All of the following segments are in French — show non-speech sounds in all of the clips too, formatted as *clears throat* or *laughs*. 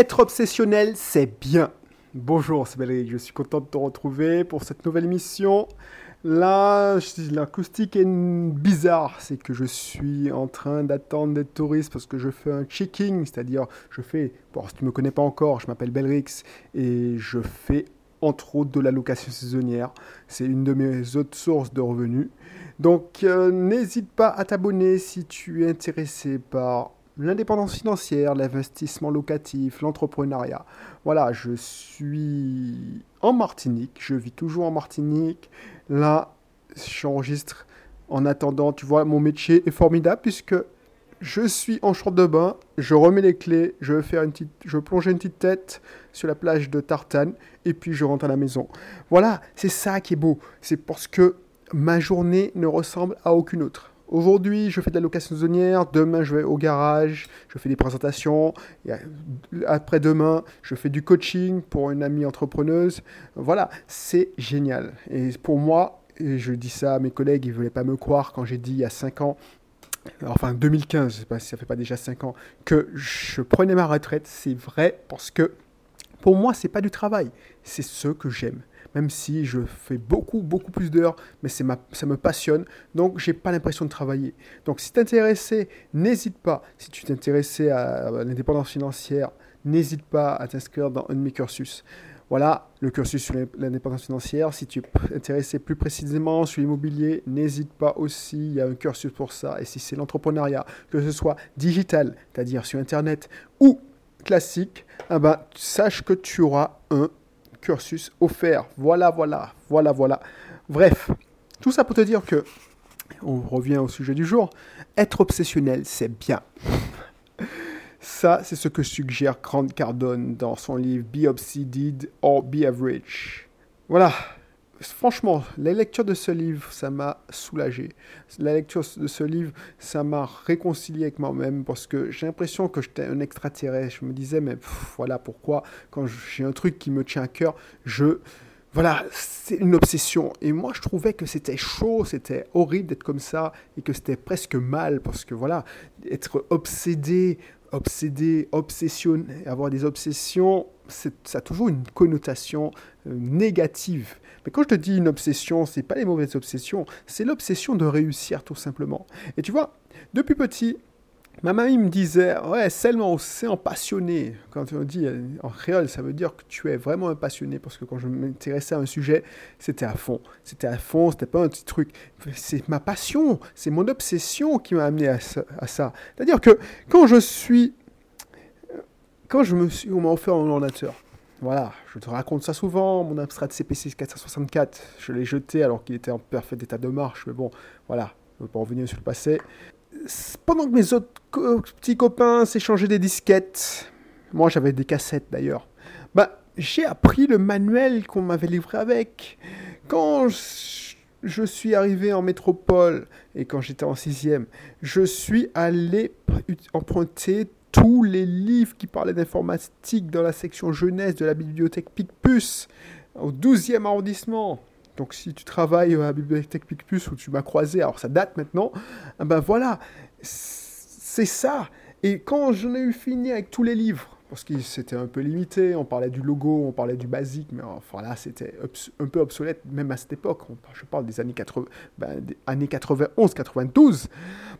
Être obsessionnel, c'est bien. Bonjour, c'est Belric, je suis content de te retrouver pour cette nouvelle émission. Là, l'acoustique est bizarre, c'est que je suis en train d'attendre des touristes parce que je fais un checking, c'est-à-dire je fais, bon, si tu ne me connais pas encore, je m'appelle Belrix et je fais entre autres de la location saisonnière. C'est une de mes autres sources de revenus. Donc euh, n'hésite pas à t'abonner si tu es intéressé par l'indépendance financière, l'investissement locatif, l'entrepreneuriat. Voilà, je suis en Martinique, je vis toujours en Martinique. Là, j'enregistre en attendant, tu vois, mon métier est formidable puisque je suis en short de bain, je remets les clés, je vais faire une je vais plonger une petite tête sur la plage de Tartane et puis je rentre à la maison. Voilà, c'est ça qui est beau. C'est parce que ma journée ne ressemble à aucune autre. Aujourd'hui, je fais de la location saisonnière. Demain, je vais au garage. Je fais des présentations. Après-demain, je fais du coaching pour une amie entrepreneuse. Voilà, c'est génial. Et pour moi, et je dis ça à mes collègues, ils ne voulaient pas me croire quand j'ai dit il y a 5 ans, enfin 2015, je ne sais pas si ça fait pas déjà 5 ans, que je prenais ma retraite. C'est vrai parce que pour moi, c'est pas du travail, c'est ce que j'aime même si je fais beaucoup, beaucoup plus d'heures, mais ça me passionne, donc j'ai pas l'impression de travailler. Donc si tu intéressé, n'hésite pas, si tu t'intéressais à, à l'indépendance financière, n'hésite pas à t'inscrire dans un de mes cursus. Voilà le cursus sur l'indépendance financière. Si tu es intéressé plus précisément sur l'immobilier, n'hésite pas aussi, il y a un cursus pour ça. Et si c'est l'entrepreneuriat, que ce soit digital, c'est-à-dire sur Internet, ou classique, eh ben, sache que tu auras un cursus offert. Voilà, voilà, voilà, voilà. Bref, tout ça pour te dire que, on revient au sujet du jour, être obsessionnel, c'est bien. *laughs* Ça, c'est ce que suggère Grant Cardone dans son livre Be Obsedied or Be Average. Voilà, franchement, la lecture de ce livre, ça m'a soulagé. La lecture de ce livre, ça m'a réconcilié avec moi-même parce que j'ai l'impression que j'étais un extraterrestre. Je me disais, mais voilà pourquoi, quand j'ai un truc qui me tient à cœur, je. Voilà, c'est une obsession. Et moi, je trouvais que c'était chaud, c'était horrible d'être comme ça et que c'était presque mal parce que voilà, être obsédé, obsédé, obsessionné, avoir des obsessions, ça a toujours une connotation euh, négative. Mais quand je te dis une obsession, c'est pas les mauvaises obsessions, c'est l'obsession de réussir tout simplement. Et tu vois, depuis petit, ma mamie me disait Ouais, seulement un passionné. Quand on dit euh, en créole, ça veut dire que tu es vraiment un passionné. Parce que quand je m'intéressais à un sujet, c'était à fond. C'était à fond, c'était pas un petit truc. C'est ma passion, c'est mon obsession qui m'a amené à ça. C'est-à-dire que quand je suis. Quand je me suis, on m'a offert un ordinateur, voilà, je te raconte ça souvent, mon Amstrad CPC 464, je l'ai jeté alors qu'il était en parfait état de marche, mais bon, voilà, je ne veux pas revenir sur le passé. Pendant que mes autres petits copains s'échangeaient des disquettes, moi j'avais des cassettes d'ailleurs, bah, j'ai appris le manuel qu'on m'avait livré avec. Quand je suis arrivé en métropole et quand j'étais en sixième, je suis allé emprunter tous les livres qui parlaient d'informatique dans la section jeunesse de la bibliothèque Picpus, au 12e arrondissement. Donc si tu travailles à la bibliothèque Picpus où tu m'as croisé, alors ça date maintenant, eh ben voilà, c'est ça. Et quand j'en ai eu fini avec tous les livres, parce que c'était un peu limité, on parlait du logo, on parlait du basique, mais enfin là c'était un peu obsolète même à cette époque, je parle des années, 80, ben, des années 91, 92,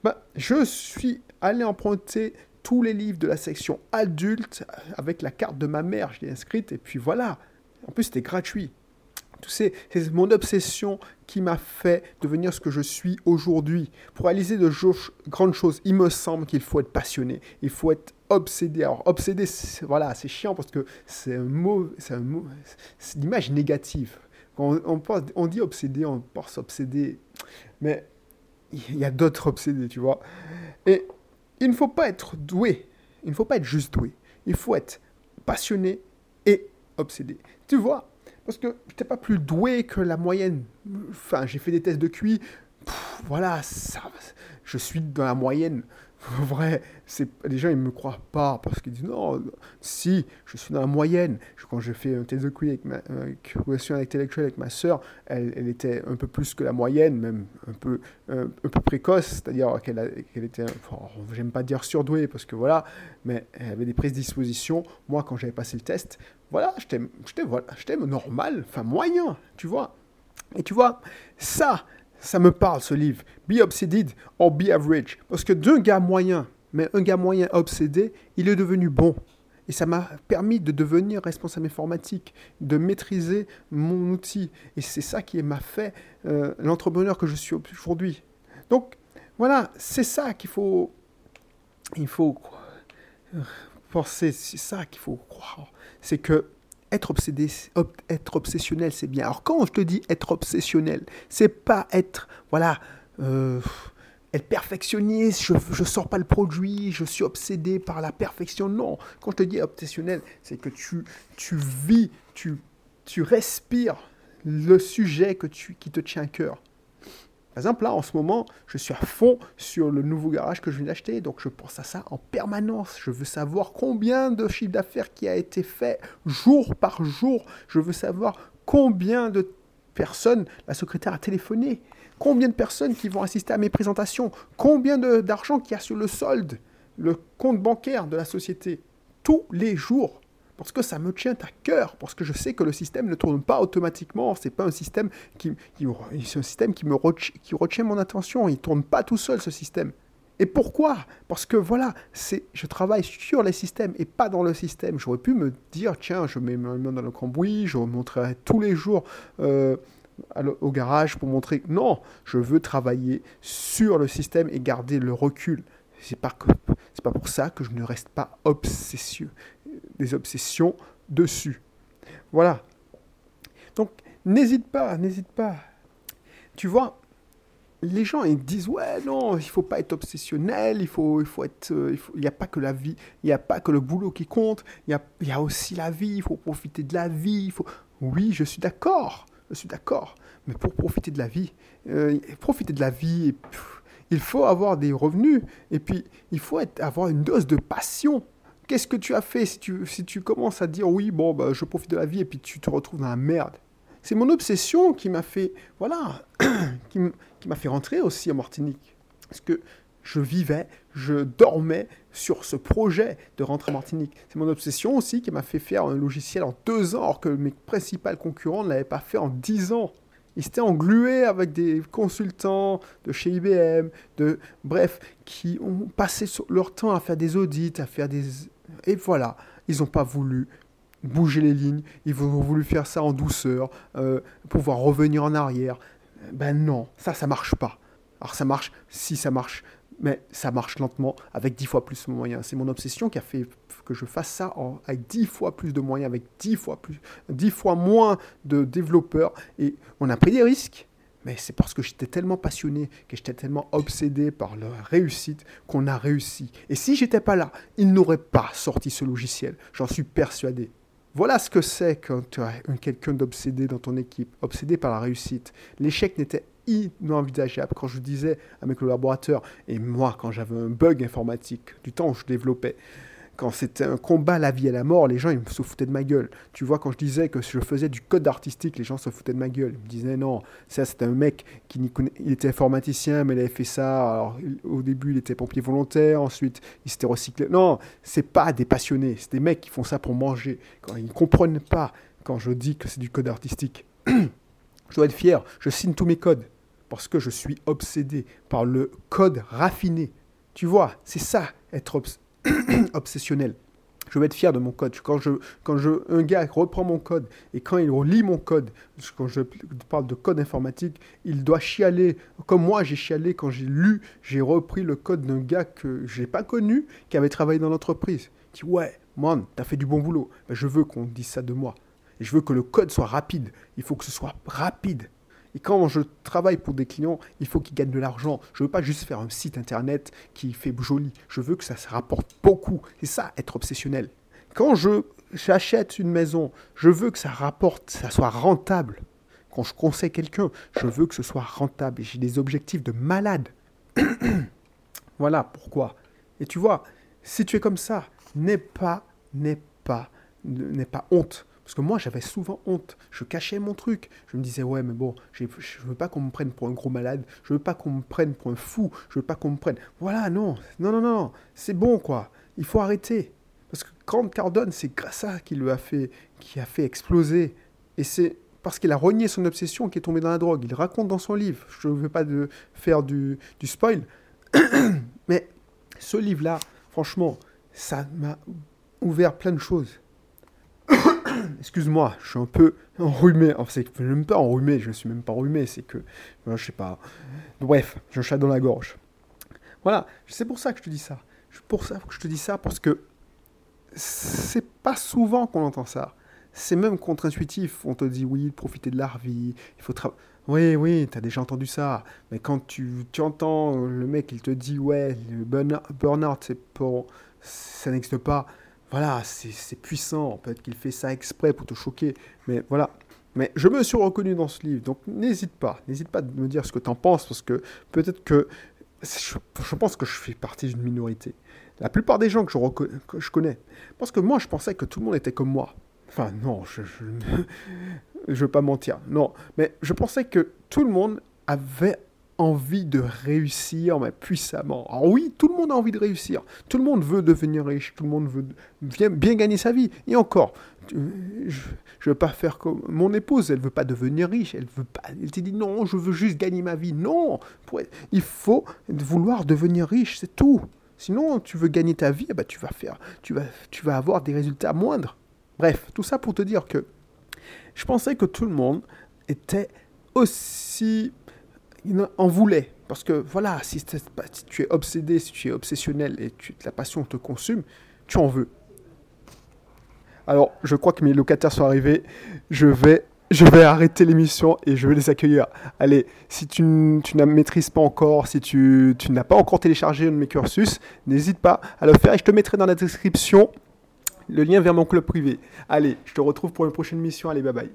ben, je suis allé emprunter tous les livres de la section adulte avec la carte de ma mère, je l'ai inscrite, et puis voilà. En plus, c'était gratuit. C'est mon obsession qui m'a fait devenir ce que je suis aujourd'hui. Pour réaliser de grandes choses, il me semble qu'il faut être passionné, il faut être obsédé. Alors, obsédé, voilà, c'est chiant parce que c'est un mot, c'est un mot, c'est l'image négative. Quand on, on, on, dit obsédé, on pense obsédé, mais il y a d'autres obsédés, tu vois. Et il ne faut pas être doué. Il ne faut pas être juste doué. Il faut être passionné et obsédé. Tu vois Parce que je n'étais pas plus doué que la moyenne. Enfin, j'ai fait des tests de QI. voilà, ça, je suis dans la moyenne. vrai, les gens ils me croient pas parce qu'ils disent non, si je suis dans la moyenne. Quand j'ai fait un test de QI avec ma relation intellectuelle avec ma sœur, elle, était un peu plus que la moyenne, même un peu un, peu précoce, c'est-à-dire qu'elle qu'elle était, j'aime pas dire surdouée parce que voilà, mais elle avait des prédispositions. Moi, quand j'avais passé le test, voilà, j'étais voilà, normal, enfin moyen, tu vois. Et tu vois, ça, ça me parle ce livre. Be Obseded or Be Average. Parce que d'un gars moyen, mais un gars moyen obsédé, il est devenu bon. Et ça m'a permis de devenir responsable informatique, de maîtriser mon outil. Et c'est ça qui m'a fait euh, l'entrepreneur que je suis aujourd'hui. Donc, voilà, c'est ça qu'il faut, il faut penser, c'est ça qu'il faut croire. C'est que être obsédé, être obsessionnel, c'est bien. Alors quand je te dis être obsessionnel, c'est pas être, voilà, euh, être perfectionniste, je ne sors pas le produit, je suis obsédé par la perfection. Non, quand je te dis obsessionnel, c'est que tu, tu vis, tu, tu respires le sujet que tu, qui te tient à cœur. Par exemple, là, en ce moment, je suis à fond sur le nouveau garage que je viens d'acheter, donc je pense à ça en permanence. Je veux savoir combien de chiffre d'affaires qui a été fait jour par jour. Je veux savoir combien de personnes la secrétaire a téléphoné, combien de personnes qui vont assister à mes présentations, combien d'argent qu'il y a sur le solde, le compte bancaire de la société, tous les jours parce que ça me tient à cœur, parce que je sais que le système ne tourne pas automatiquement, c'est pas un système qui, un système qui me qui retient mon attention, il tourne pas tout seul ce système. Et pourquoi? Parce que voilà, je travaille sur les systèmes et pas dans le système. J'aurais pu me dire, tiens, je mets ma main dans le cambouis, je montrerai tous les jours euh, au garage pour montrer. Non, je veux travailler sur le système et garder le recul. C'est pas pas pour ça que je ne reste pas obsessieux des obsessions dessus. Voilà. Donc, n'hésite pas, n'hésite pas. Tu vois, les gens ils disent ouais non il faut pas être obsessionnel il faut être euh, il n'y a pas que la vie il n'y a pas que le boulot qui compte il y a, aussi la vie il faut profiter de la vie oui je suis d'accord je suis d'accord mais pour profiter de la vie euh, profiter de la vie il faut avoir des revenus et puis il faut avoir une dose de passion Qu'est-ce que tu as fait si tu, si tu commences à dire oui, bon, bah, je profite de la vie et puis tu te retrouves dans la merde? C'est mon obsession qui m'a fait, voilà, *clears throat* qui m'a fait rentrer aussi en Martinique. Parce que je vivais, je dormais sur ce projet de rentrer en Martinique. C'est mon obsession aussi qui m'a fait faire un logiciel en deux ans, alors que mes principaux concurrents ne l'avaient pas fait en dix ans. Ils s'étaient englués avec des consultants de chez IBM, de bref, qui ont passé leur temps à faire des audits, à faire des et voilà, ils n'ont pas voulu bouger les lignes, ils ont voulu faire ça en douceur, euh, pouvoir revenir en arrière. Ben non, ça, ça marche pas. Alors ça marche, si ça marche, mais ça marche lentement, avec dix fois plus de moyens. C'est mon obsession qui a fait que je fasse ça avec dix fois plus de moyens, avec dix fois, plus, fois moins de développeurs. Et on a pris des risques, mais c'est parce que j'étais tellement passionné, que j'étais tellement obsédé par leur réussite qu'on a réussi. Et si j'étais pas là, ils n'auraient pas sorti ce logiciel. J'en suis persuadé. Voilà ce que c'est quand tu as quelqu'un d'obsédé dans ton équipe, obsédé par la réussite. L'échec n'était inenvisageable. Quand je disais à mes collaborateurs, et moi quand j'avais un bug informatique, du temps où je développais, quand c'était un combat la vie et la mort, les gens ils se foutaient de ma gueule. Tu vois, quand je disais que je faisais du code artistique, les gens se foutaient de ma gueule. Ils me disaient non, ça c'était un mec qui il était informaticien, mais il avait fait ça. Au début, il était pompier volontaire, ensuite il s'était recyclé. Non, c'est pas des passionnés, c'est des mecs qui font ça pour manger. Quand ils ne comprennent pas quand je dis que c'est du code artistique. *clears throat* je dois être fier, je signe tous mes codes parce que je suis obsédé par le code raffiné. Tu vois, c'est ça être *clears throat* obsessionnel. Je vais être fier de mon code. Quand, je, je, un gars reprend mon code et quand il relit mon code, quand je parle de code informatique, il doit chialer, comme moi j'ai chialé quand j'ai lu, j'ai repris le code d'un gars que je n'ai pas connu, qui avait travaillé dans l'entreprise. Dit Ouais, man, t'as fait du bon boulot. Ben, je veux qu'on dise ça de moi. Et je veux que le code soit rapide. Il faut que ce soit rapide. Et quand je travaille pour des clients, il faut qu'ils gagnent de l'argent. Je ne veux pas juste faire un site internet qui fait joli. Je veux que ça se rapporte beaucoup. C'est ça, être obsessionnel. Quand je j'achète une maison, je veux que ça rapporte, ça soit rentable. Quand je conseille quelqu'un, je veux que ce soit rentable. J'ai des objectifs de malade. *coughs* voilà pourquoi Et tu vois, si tu es comme ça, n'aie pas, n'aie pas, n'aie pas honte. Parce que moi, j'avais souvent honte. Je cachais mon truc. Je me disais, ouais, mais bon, je veux pas qu'on me prenne pour un gros malade. Je veux pas qu'on me prenne pour un fou. Je veux pas qu'on me prenne. Voilà, non, non, non, non. C'est bon, quoi. Il faut arrêter. Parce que Grant Cardone, c'est grâce à ça qui lui a fait, qui a fait exploser. Et c'est parce qu'il a renié son obsession qu'il est tombé dans la drogue. Il raconte dans son livre. Je ne veux pas de faire du, du spoil. *coughs* mais ce livre-là, franchement, ça m'a ouvert plein de choses. Excuse-moi, je suis un peu enrhumé. Enfin, c'est je même pas enrhumé, je ne suis même pas enrhumé, c'est que, je sais pas. Bref, j'ai un chat dans la gorge. Voilà, c'est pour ça que je te dis ça. Pour ça que je te dis ça, parce que c'est pas souvent qu'on entend ça. C'est même contre-intuitif. On te dit oui, profiter de la vie, il faut travailler. Oui, oui, tu as déjà entendu ça. Mais quand tu, tu, entends le mec, il te dit ouais, le burn-out, ça n'existe pas. Voilà, c'est puissant. Peut-être qu'il fait ça exprès pour te choquer. Mais voilà. Mais je me suis reconnu dans ce livre. Donc n'hésite pas. N'hésite pas à me dire ce que tu en penses. Parce que peut-être que. Je, je pense que je fais partie d'une minorité. La plupart des gens que je connais. Parce que moi, je pensais que tout le monde était comme moi. Enfin, non, je ne *laughs* veux pas mentir. Non, mais je pensais que tout le monde avait envie de réussir, mais puissamment. Alors oui, tout le monde a envie de réussir. Tout le monde veut devenir riche. Tout le monde veut bien, gagner sa vie. Et encore, je ne veux pas faire comme mon épouse. Elle veut pas devenir riche. Elle veut pas. Elle te dit non, je veux juste gagner ma vie. Non, il faut vouloir devenir riche. C'est tout. Sinon, tu veux gagner ta vie, eh ben, tu vas faire, tu vas, tu vas avoir des résultats moindres. Bref, tout ça pour te dire que je pensais que tout le monde était aussi en voulait. Parce que voilà, si, tu es obsédé, si tu es obsessionnel et que la passion te consume, tu en veux. Alors, je crois que mes locataires sont arrivés. Je vais, je vais arrêter l'émission et je vais les accueillir. Allez, si tu, tu ne maîtrises pas encore, si tu, tu n'as pas encore téléchargé un de mes cursus, n'hésite pas à le faire et je te mettrai dans la description le lien vers mon club privé. Allez, je te retrouve pour une prochaine mission. Allez, bye bye.